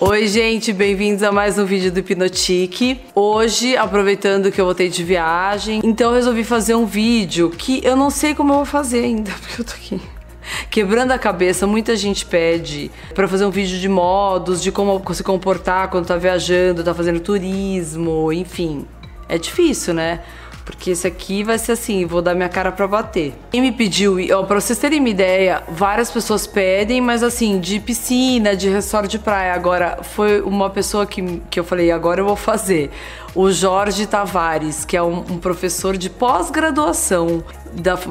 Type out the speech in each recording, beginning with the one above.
Oi, gente, bem-vindos a mais um vídeo do Hipnotique. Hoje, aproveitando que eu voltei de viagem, então resolvi fazer um vídeo que eu não sei como eu vou fazer ainda, porque eu tô aqui quebrando a cabeça. Muita gente pede para fazer um vídeo de modos, de como se comportar quando tá viajando, tá fazendo turismo, enfim. É difícil, né? Porque esse aqui vai ser assim, vou dar minha cara para bater. Quem me pediu, ó, pra vocês terem uma ideia, várias pessoas pedem, mas assim, de piscina, de resort de praia. Agora, foi uma pessoa que, que eu falei, agora eu vou fazer. O Jorge Tavares, que é um, um professor de pós-graduação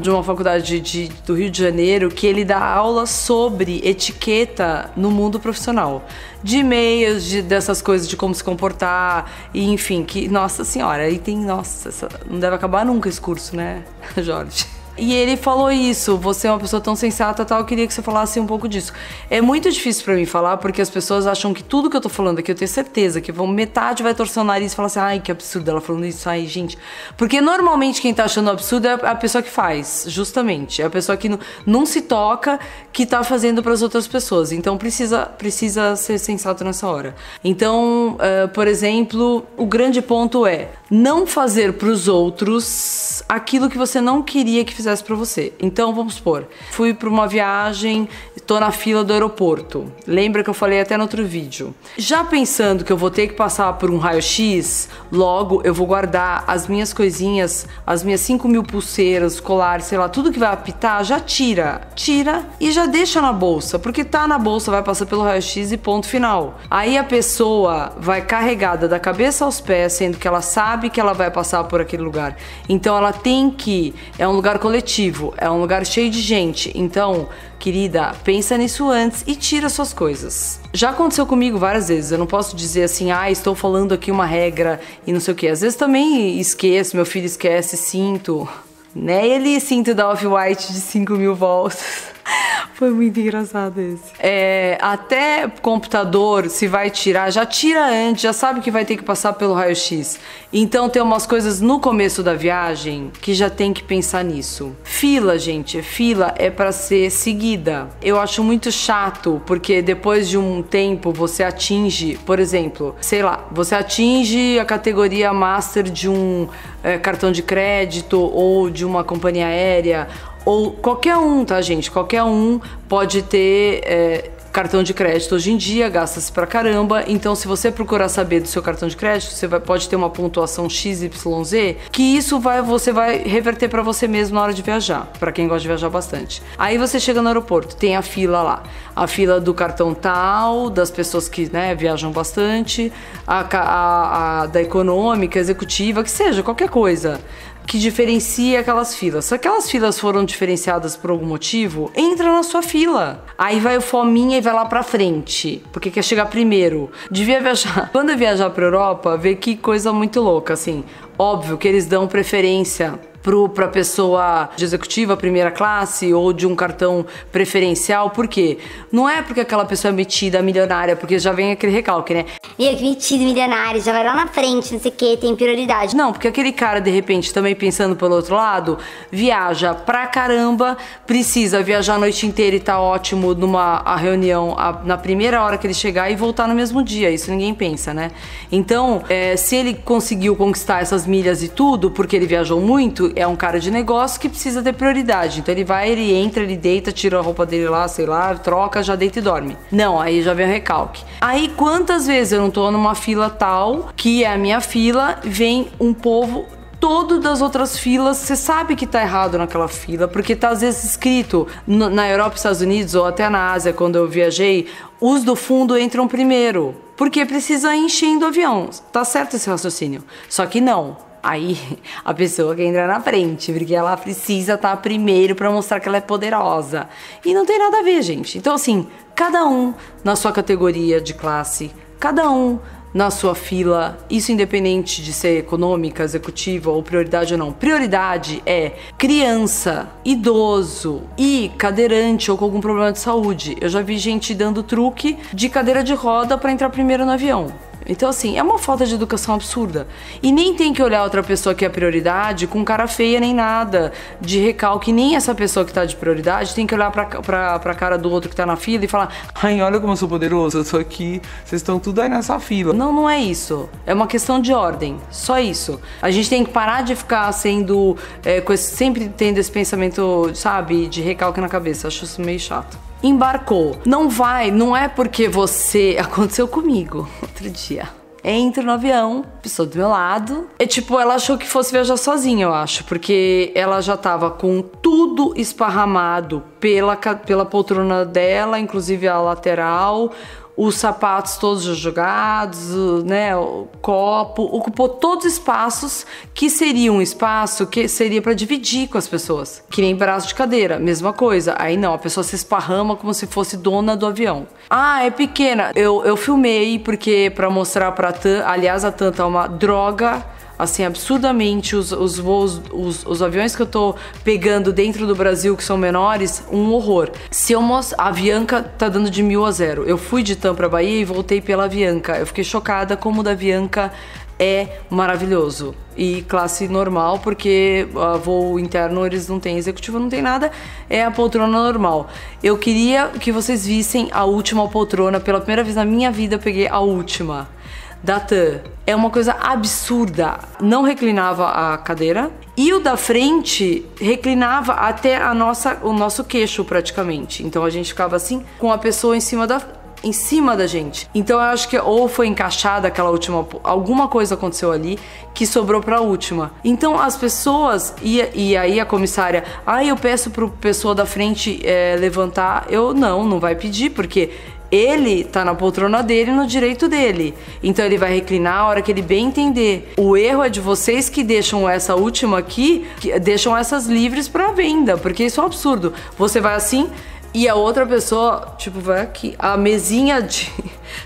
de uma faculdade de, do Rio de Janeiro, que ele dá aula sobre etiqueta no mundo profissional. De e-mails, de, dessas coisas, de como se comportar, e enfim, que, nossa senhora, aí tem, nossa, essa, não deve acabar nunca esse curso, né, Jorge? E ele falou isso, você é uma pessoa tão sensata, tal, eu queria que você falasse um pouco disso. É muito difícil para mim falar, porque as pessoas acham que tudo que eu tô falando aqui, eu tenho certeza que vão, metade vai torcer o nariz e falar assim, ai, que absurdo ela falando isso, ai, gente. Porque normalmente quem tá achando absurdo é a pessoa que faz, justamente. É a pessoa que não, não se toca, que tá fazendo para as outras pessoas. Então precisa, precisa ser sensato nessa hora. Então, uh, por exemplo, o grande ponto é não fazer para os outros aquilo que você não queria que fizesse fizesse para você. Então, vamos supor, fui para uma viagem, tô na fila do aeroporto. Lembra que eu falei até no outro vídeo. Já pensando que eu vou ter que passar por um raio-x, logo eu vou guardar as minhas coisinhas, as minhas 5 mil pulseiras, colares, sei lá, tudo que vai apitar, já tira. Tira e já deixa na bolsa, porque tá na bolsa, vai passar pelo raio-x e ponto final. Aí a pessoa vai carregada da cabeça aos pés, sendo que ela sabe que ela vai passar por aquele lugar. Então ela tem que. É um lugar coletivo é um lugar cheio de gente. Então, querida, pensa nisso antes e tira suas coisas. Já aconteceu comigo várias vezes. Eu não posso dizer assim, ah, estou falando aqui uma regra e não sei o que. Às vezes também esqueço, meu filho esquece, sinto. Né? Ele cinto da Off-White de 5 mil volts. Foi muito engraçado esse. É, até computador, se vai tirar, já tira antes, já sabe que vai ter que passar pelo raio-x. Então tem umas coisas no começo da viagem que já tem que pensar nisso. Fila, gente, fila é para ser seguida. Eu acho muito chato, porque depois de um tempo você atinge, por exemplo, sei lá, você atinge a categoria master de um é, cartão de crédito ou de uma companhia aérea ou qualquer um, tá, gente? Qualquer um pode ter é, cartão de crédito hoje em dia, gasta-se pra caramba. Então, se você procurar saber do seu cartão de crédito, você vai, pode ter uma pontuação XYZ, que isso vai você vai reverter para você mesmo na hora de viajar, para quem gosta de viajar bastante. Aí você chega no aeroporto, tem a fila lá, a fila do cartão tal, das pessoas que né, viajam bastante, a, a, a da econômica, executiva, que seja, qualquer coisa que diferencia aquelas filas. Se aquelas filas foram diferenciadas por algum motivo, entra na sua fila. Aí vai o fominha e vai lá pra frente, porque quer chegar primeiro. Devia viajar. Quando eu viajar pra Europa, ver que coisa muito louca, assim. Óbvio que eles dão preferência para pessoa de executiva, primeira classe ou de um cartão preferencial. Por quê? Não é porque aquela pessoa é metida milionária, porque já vem aquele recalque, né? E que metido milionário, já vai lá na frente, não sei o que, tem prioridade. Não, porque aquele cara, de repente, também pensando pelo outro lado, viaja pra caramba, precisa viajar a noite inteira e tá ótimo numa a reunião a, na primeira hora que ele chegar e voltar no mesmo dia. Isso ninguém pensa, né? Então, é, se ele conseguiu conquistar essas milhas e tudo, porque ele viajou muito, é um cara de negócio que precisa ter prioridade. Então ele vai, ele entra, ele deita, tira a roupa dele lá, sei lá, troca, já deita e dorme. Não, aí já vem o recalque. Aí quantas vezes eu não tô numa fila tal, que é a minha fila, vem um povo todo das outras filas, você sabe que tá errado naquela fila, porque tá às vezes escrito na Europa, Estados Unidos ou até na Ásia, quando eu viajei, os do fundo entram primeiro, porque precisa enchendo o avião. Tá certo esse raciocínio. Só que não. Aí a pessoa quer entrar na frente, porque ela precisa estar tá primeiro para mostrar que ela é poderosa. E não tem nada a ver, gente. Então, assim, cada um na sua categoria de classe, cada um na sua fila, isso independente de ser econômica, executiva ou prioridade ou não. Prioridade é criança, idoso e cadeirante ou com algum problema de saúde. Eu já vi gente dando truque de cadeira de roda para entrar primeiro no avião. Então, assim, é uma falta de educação absurda. E nem tem que olhar outra pessoa que é prioridade com cara feia nem nada, de recalque. Nem essa pessoa que tá de prioridade tem que olhar pra, pra, pra cara do outro que tá na fila e falar: ai, olha como eu sou poderoso, eu tô aqui, vocês estão tudo aí nessa fila. Não, não é isso. É uma questão de ordem. Só isso. A gente tem que parar de ficar sendo. É, esse, sempre tendo esse pensamento, sabe, de recalque na cabeça. Acho isso meio chato embarcou. Não vai, não é porque você. Aconteceu comigo outro dia. Entro no avião, pessoa do meu lado. É tipo, ela achou que fosse viajar sozinha, eu acho, porque ela já tava com tudo esparramado pela, pela poltrona dela, inclusive a lateral, os sapatos todos jogados, né, o copo, ocupou todos os espaços que seria um espaço que seria para dividir com as pessoas, que nem braço de cadeira, mesma coisa. Aí não, a pessoa se esparrama como se fosse dona do avião. Ah, é pequena. Eu, eu filmei porque para mostrar para Tan, aliás a Tan tá uma droga assim, absurdamente os, os voos, os, os, aviões que eu tô pegando dentro do Brasil, que são menores, um horror. Se eu mostro, a Avianca tá dando de mil a zero. Eu fui de Tam pra Bahia e voltei pela Avianca. Eu fiquei chocada como o da Avianca é maravilhoso. E classe normal, porque uh, voo interno eles não têm executivo, não tem nada, é a poltrona normal. Eu queria que vocês vissem a última poltrona, pela primeira vez na minha vida eu peguei a última da TAM. É uma coisa absurda. Não reclinava a cadeira e o da frente reclinava até a nossa, o nosso queixo praticamente. Então a gente ficava assim com a pessoa em cima da em cima da gente. Então eu acho que ou foi encaixada aquela última, alguma coisa aconteceu ali que sobrou para a última. Então as pessoas e, e aí a comissária, ah, eu peço pro pessoa da frente é, levantar. Eu não, não vai pedir porque ele tá na poltrona dele, no direito dele. Então ele vai reclinar a hora que ele bem entender. O erro é de vocês que deixam essa última aqui, que deixam essas livres para venda, porque isso é um absurdo. Você vai assim, e a outra pessoa, tipo, vai aqui. A mesinha de.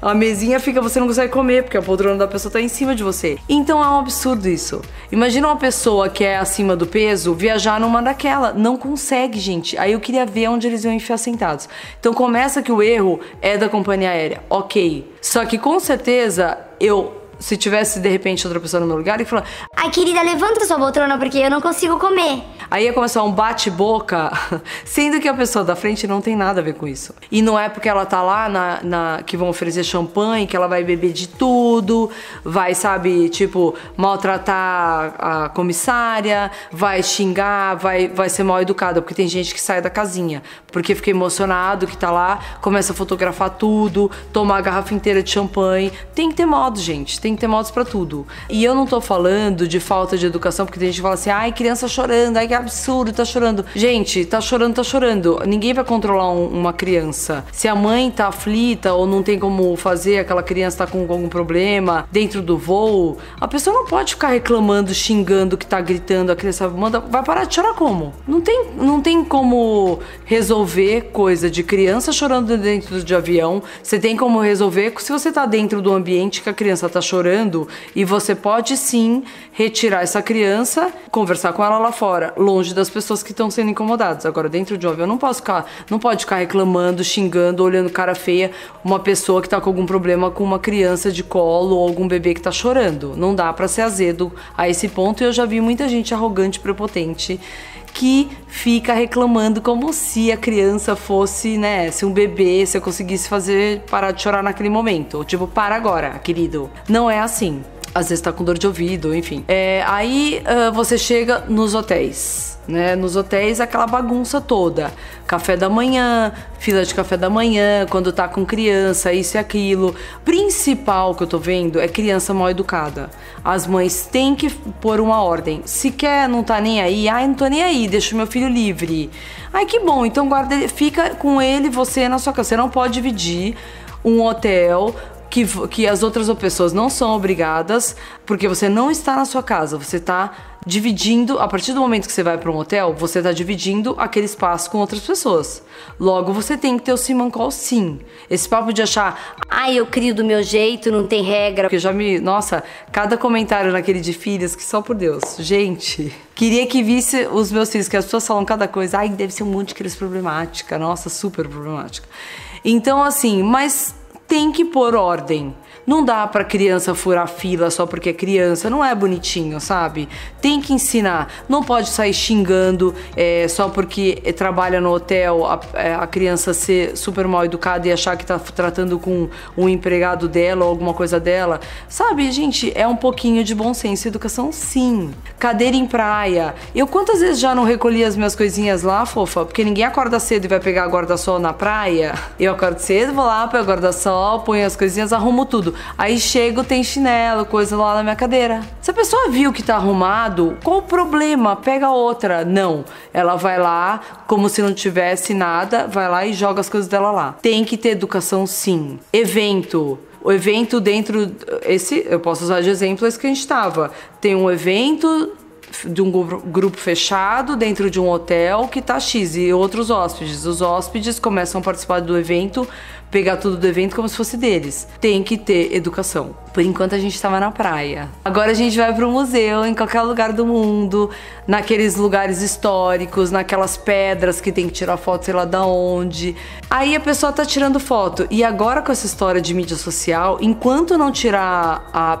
A mesinha fica, você não consegue comer, porque a poltrona da pessoa tá em cima de você. Então é um absurdo isso. Imagina uma pessoa que é acima do peso viajar numa daquela. Não consegue, gente. Aí eu queria ver onde eles iam enfiar sentados. Então começa que o erro é da companhia aérea. Ok. Só que com certeza eu se tivesse de repente outra pessoa no meu lugar e falar: Ai, querida, levanta sua poltrona porque eu não consigo comer. Aí ia começar um bate-boca, sendo que a pessoa da frente não tem nada a ver com isso. E não é porque ela tá lá na, na, que vão oferecer champanhe que ela vai beber de tudo, vai, sabe, tipo, maltratar a comissária, vai xingar, vai, vai ser mal educada, porque tem gente que sai da casinha, porque fica emocionado que tá lá, começa a fotografar tudo, tomar a garrafa inteira de champanhe. Tem que ter modo, gente, tem que ter modos para tudo. E eu não tô falando de falta de educação, porque tem gente que fala assim, ai, criança chorando, ai, que absurdo, tá chorando. Gente, tá chorando, tá chorando. Ninguém vai controlar um, uma criança. Se a mãe tá aflita ou não tem como fazer, aquela criança tá com algum problema dentro do voo, a pessoa não pode ficar reclamando, xingando que tá gritando, a criança manda, vai parar de chorar como? Não tem, não tem como resolver coisa de criança chorando dentro de avião. Você tem como resolver se você tá dentro do ambiente que a criança tá chorando e você pode sim retirar essa criança, conversar com ela lá fora longe das pessoas que estão sendo incomodadas. Agora, dentro de um avião, não posso ficar, não pode ficar reclamando, xingando, olhando cara feia uma pessoa que está com algum problema com uma criança de colo ou algum bebê que está chorando. Não dá para ser azedo a esse ponto. E eu já vi muita gente arrogante, prepotente que fica reclamando como se a criança fosse, né, se um bebê, se eu conseguisse fazer parar de chorar naquele momento. Tipo, para agora, querido. Não é assim às vezes tá com dor de ouvido, enfim. É, aí uh, você chega nos hotéis. Né? Nos hotéis, aquela bagunça toda. Café da manhã, fila de café da manhã, quando tá com criança, isso e aquilo. Principal que eu tô vendo é criança mal educada. As mães têm que pôr uma ordem. Se quer, não tá nem aí, ai, não tô nem aí, deixa o meu filho livre. Ai, que bom, então guarda, fica com ele, você na sua casa. Você não pode dividir um hotel que, que as outras pessoas não são obrigadas, porque você não está na sua casa, você está dividindo, a partir do momento que você vai para um hotel, você está dividindo aquele espaço com outras pessoas. Logo, você tem que ter o Simon Call sim. Esse papo de achar, ai, eu crio do meu jeito, não tem regra. Porque já me. Nossa, cada comentário naquele de filhas, que só por Deus. Gente, queria que visse os meus filhos, que as pessoas falam cada coisa, ai, deve ser um monte de criança problemática. Nossa, super problemática. Então, assim, mas tem que pôr ordem. Não dá pra criança furar fila só porque é criança, não é bonitinho, sabe? Tem que ensinar. Não pode sair xingando é, só porque trabalha no hotel, a, é, a, criança ser super mal educada e achar que tá tratando com um empregado dela ou alguma coisa dela. Sabe, gente, é um pouquinho de bom senso e educação, sim. Cadeira em praia. Eu quantas vezes já não recolhi as minhas coisinhas lá, fofa? Porque ninguém acorda cedo e vai pegar guarda-sol na praia. Eu acordo cedo, vou lá, pego guarda-sol, ponho as coisinhas, arrumo tudo. Aí chego, tem chinelo, coisa lá na minha cadeira. Se a pessoa viu que tá arrumado, qual o problema? Pega outra. Não. Ela vai lá, como se não tivesse nada, vai lá e joga as coisas dela lá. Tem que ter educação sim. Evento o evento dentro esse eu posso usar de exemplo esse que a gente estava tem um evento de um grupo fechado dentro de um hotel que tá X e outros hóspedes. Os hóspedes começam a participar do evento, pegar tudo do evento como se fosse deles. Tem que ter educação. Por enquanto a gente estava na praia. Agora a gente vai para o museu em qualquer lugar do mundo, naqueles lugares históricos, naquelas pedras que tem que tirar foto sei lá da onde. Aí a pessoa tá tirando foto. E agora com essa história de mídia social, enquanto não tirar a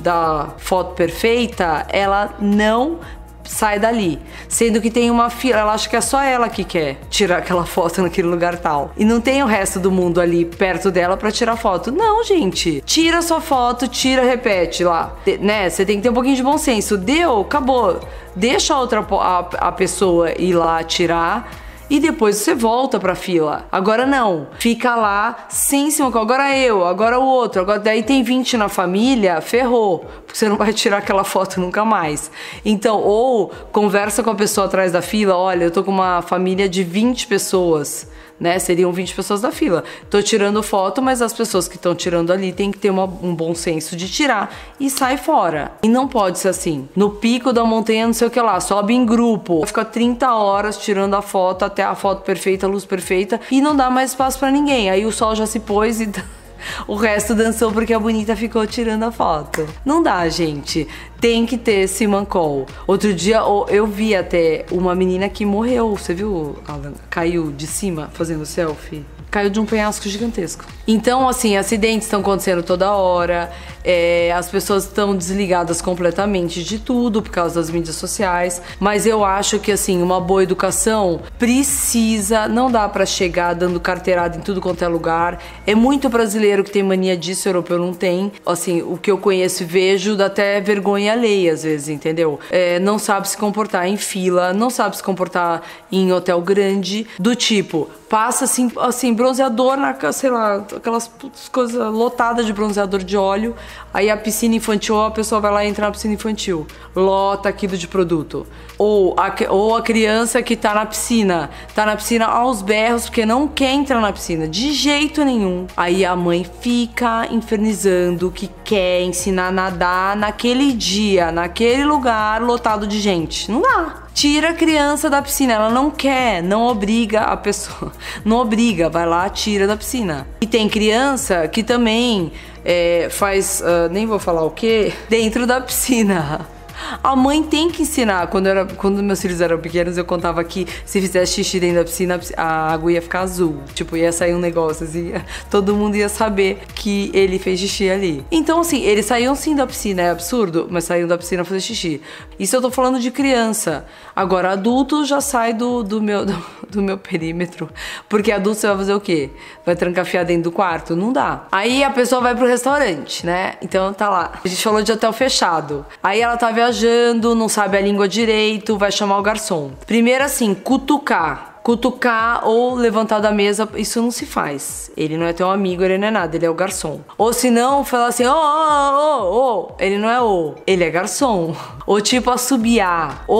da foto perfeita, ela não sai dali. Sendo que tem uma fila, ela acha que é só ela que quer tirar aquela foto naquele lugar tal. E não tem o resto do mundo ali perto dela para tirar foto. Não, gente. Tira sua foto, tira, repete lá. né? Você tem que ter um pouquinho de bom senso. Deu, acabou. Deixa a outra a, a pessoa ir lá tirar e depois você volta pra fila. Agora não, fica lá sem se agora eu, agora o outro, agora daí tem 20 na família, ferrou, porque você não vai tirar aquela foto nunca mais. Então, ou conversa com a pessoa atrás da fila, olha, eu tô com uma família de 20 pessoas né? Seriam 20 pessoas da fila. Tô tirando foto, mas as pessoas que estão tirando ali têm que ter uma, um bom senso de tirar e sai fora. E não pode ser assim. No pico da montanha, não sei o que lá, sobe em grupo, fica 30 horas tirando a foto até a foto perfeita, a luz perfeita e não dá mais espaço para ninguém. Aí o sol já se pôs e o resto dançou porque a bonita ficou tirando a foto. Não dá, gente. Tem que ter esse mancol. Outro dia eu vi até uma menina que morreu. Você viu, Alan? Caiu de cima fazendo selfie caiu de um penhasco gigantesco. Então, assim, acidentes estão acontecendo toda hora, é, as pessoas estão desligadas completamente de tudo por causa das mídias sociais. Mas eu acho que, assim, uma boa educação precisa, não dá para chegar dando carteirada em tudo quanto é lugar. É muito brasileiro que tem mania disso, europeu não tem. Assim, o que eu conheço e vejo dá até vergonha alheia às vezes, entendeu? É, não sabe se comportar em fila, não sabe se comportar em hotel grande, do tipo, passa assim, assim, bronzeador na, sei lá, aquelas coisas lotadas de bronzeador de óleo. Aí a piscina infantil, a pessoa vai lá e entra na piscina infantil, lota aquilo de produto. Ou a, ou a criança que tá na piscina, tá na piscina aos berros porque não quer entrar na piscina, de jeito nenhum. Aí a mãe fica infernizando que quer ensinar a nadar naquele dia, naquele lugar lotado de gente. Não dá tira a criança da piscina. Ela não quer, não obriga a pessoa. Não obriga, vai lá, tira da piscina. E tem criança que também é, faz, uh, nem vou falar o que, dentro da piscina. A mãe tem que ensinar. Quando, era, quando meus filhos eram pequenos, eu contava que se fizesse xixi dentro da piscina, a água ia ficar azul. Tipo, ia sair um negócio assim. Todo mundo ia saber que ele fez xixi ali. Então, assim, eles saíam sim da piscina. É absurdo, mas saíam da piscina fazer xixi. Isso eu tô falando de criança. Agora, adulto já sai do, do, meu, do, do meu perímetro. Porque adulto você vai fazer o quê? Vai trancafiar dentro do quarto? Não dá. Aí a pessoa vai pro restaurante, né? Então tá lá. A gente falou de hotel fechado. Aí ela tá viajando viajando, não sabe a língua direito, vai chamar o garçom. Primeiro assim, cutucar cutucar ou levantar da mesa, isso não se faz. Ele não é teu amigo, ele não é nada, ele é o garçom. Ou se não, falar assim, ô, ô, ô, ô, ele não é o, ele é garçom. Ou tipo assobiar, ô,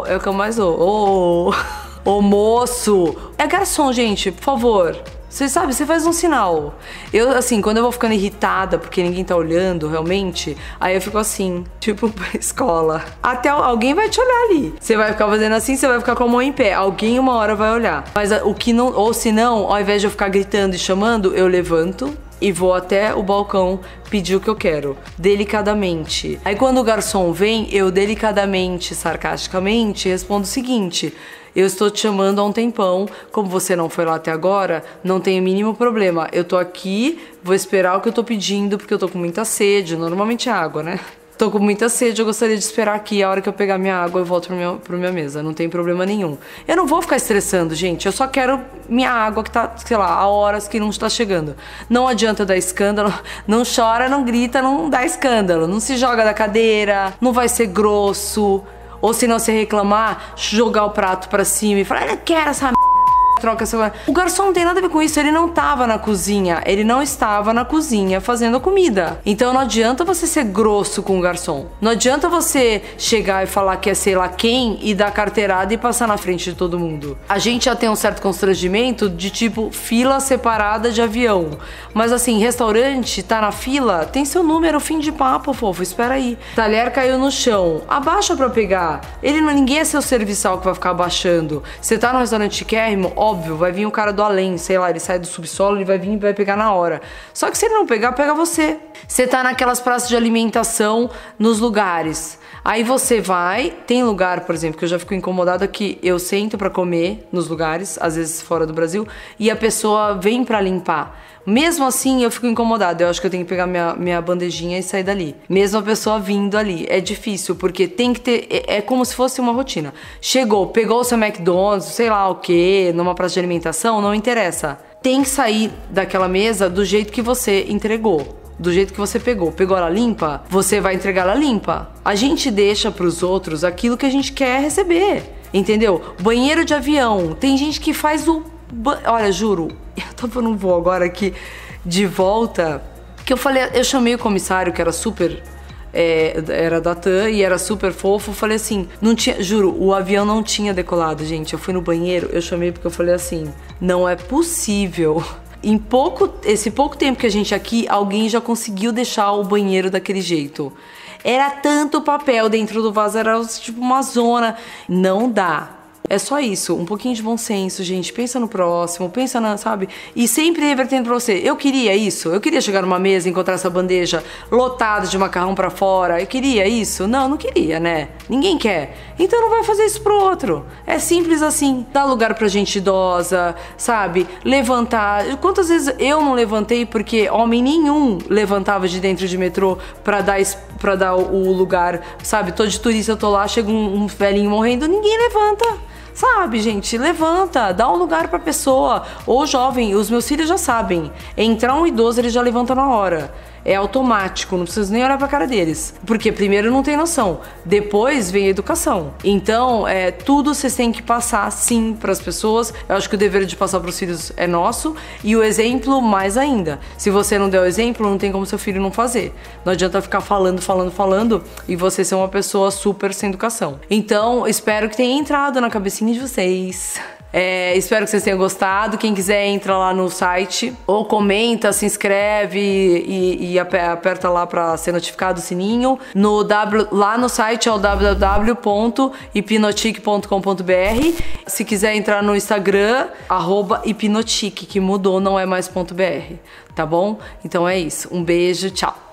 ô, é o que eu mais ô, ô, ô, moço. É garçom, gente, por favor. Você sabe, você faz um sinal. Eu, assim, quando eu vou ficando irritada porque ninguém tá olhando realmente, aí eu fico assim, tipo pra escola. Até alguém vai te olhar ali. Você vai ficar fazendo assim, você vai ficar com a mão em pé. Alguém uma hora vai olhar. Mas o que não. Ou se não, ao invés de eu ficar gritando e chamando, eu levanto e vou até o balcão pedir o que eu quero, delicadamente. Aí quando o garçom vem, eu delicadamente, sarcasticamente, respondo o seguinte: Eu estou te chamando há um tempão. Como você não foi lá até agora, não tem o mínimo problema. Eu tô aqui, vou esperar o que eu tô pedindo, porque eu tô com muita sede. Normalmente é água, né? Tô com muita sede, eu gostaria de esperar aqui. A hora que eu pegar minha água, eu volto pra minha, pra minha mesa. Não tem problema nenhum. Eu não vou ficar estressando, gente. Eu só quero minha água que tá, sei lá, há horas que não está chegando. Não adianta dar escândalo. Não chora, não grita, não dá escândalo. Não se joga da cadeira, não vai ser grosso. Ou se não se reclamar, jogar o prato pra cima e falar, eu quero essa troca essa. O garçom não tem nada a ver com isso, ele não tava na cozinha, ele não estava na cozinha fazendo a comida. Então não adianta você ser grosso com o garçom. Não adianta você chegar e falar que é sei lá quem e dar carteirada e passar na frente de todo mundo. A gente já tem um certo constrangimento de tipo fila separada de avião. Mas assim, restaurante, tá na fila, tem seu número, fim de papo, fofo, espera aí. Talher caiu no chão, abaixa para pegar. Ele não, ninguém é seu serviçal que vai ficar abaixando. Você tá no restaurante chiquérrimo, ó, óbvio, vai vir o cara do além, sei lá, ele sai do subsolo, ele vai vir e vai pegar na hora. Só que se ele não pegar, pega você. Você tá naquelas praças de alimentação nos lugares. Aí você vai, tem lugar, por exemplo, que eu já fico incomodada que eu sento para comer nos lugares, às vezes fora do Brasil, e a pessoa vem para limpar. Mesmo assim, eu fico incomodada. Eu acho que eu tenho que pegar minha, minha bandejinha e sair dali. Mesmo a pessoa vindo ali. É difícil, porque tem que ter. É, é como se fosse uma rotina. Chegou, pegou o seu McDonald's, sei lá o que, numa praça de alimentação, não interessa. Tem que sair daquela mesa do jeito que você entregou do jeito que você pegou. Pegou ela limpa, você vai entregar ela limpa. A gente deixa para os outros aquilo que a gente quer receber. Entendeu? Banheiro de avião. Tem gente que faz o. Olha, juro, eu tava num voo agora aqui de volta. Que eu falei, eu chamei o comissário que era super é, era da TAM e era super fofo. Falei assim, não tinha, juro, o avião não tinha decolado, gente. Eu fui no banheiro, eu chamei porque eu falei assim, não é possível em pouco, esse pouco tempo que a gente aqui, alguém já conseguiu deixar o banheiro daquele jeito. Era tanto papel dentro do vaso, era tipo uma zona. Não dá. É só isso, um pouquinho de bom senso, gente. Pensa no próximo, pensa na, sabe? E sempre revertendo pra você. Eu queria isso, eu queria chegar numa mesa e encontrar essa bandeja lotada de macarrão para fora. Eu queria isso? Não, não queria, né? Ninguém quer. Então não vai fazer isso pro outro. É simples assim. Dá lugar pra gente idosa, sabe? Levantar. Quantas vezes eu não levantei porque homem nenhum levantava de dentro de metrô pra dar, pra dar o lugar, sabe? Tô de turista, eu tô lá, chega um, um velhinho morrendo, ninguém levanta. Sabe, gente, levanta, dá um lugar pra pessoa. Ou jovem, os meus filhos já sabem. Entrar um idoso, eles já levantam na hora é automático, não preciso nem olhar pra cara deles. Porque primeiro não tem noção, depois vem a educação. Então, é, tudo vocês têm que passar sim para as pessoas. Eu acho que o dever de passar para os filhos é nosso e o exemplo mais ainda. Se você não der o exemplo, não tem como seu filho não fazer. Não adianta ficar falando, falando, falando e você ser uma pessoa super sem educação. Então, espero que tenha entrado na cabecinha de vocês. É, espero que vocês tenham gostado. Quem quiser, entra lá no site ou comenta, se inscreve e, e aperta lá para ser notificado o sininho. No w, lá no site é o www.hipnotic.com.br. Se quiser entrar no Instagram, hipnotic, que mudou, não é mais .br, tá bom? Então é isso. Um beijo, tchau.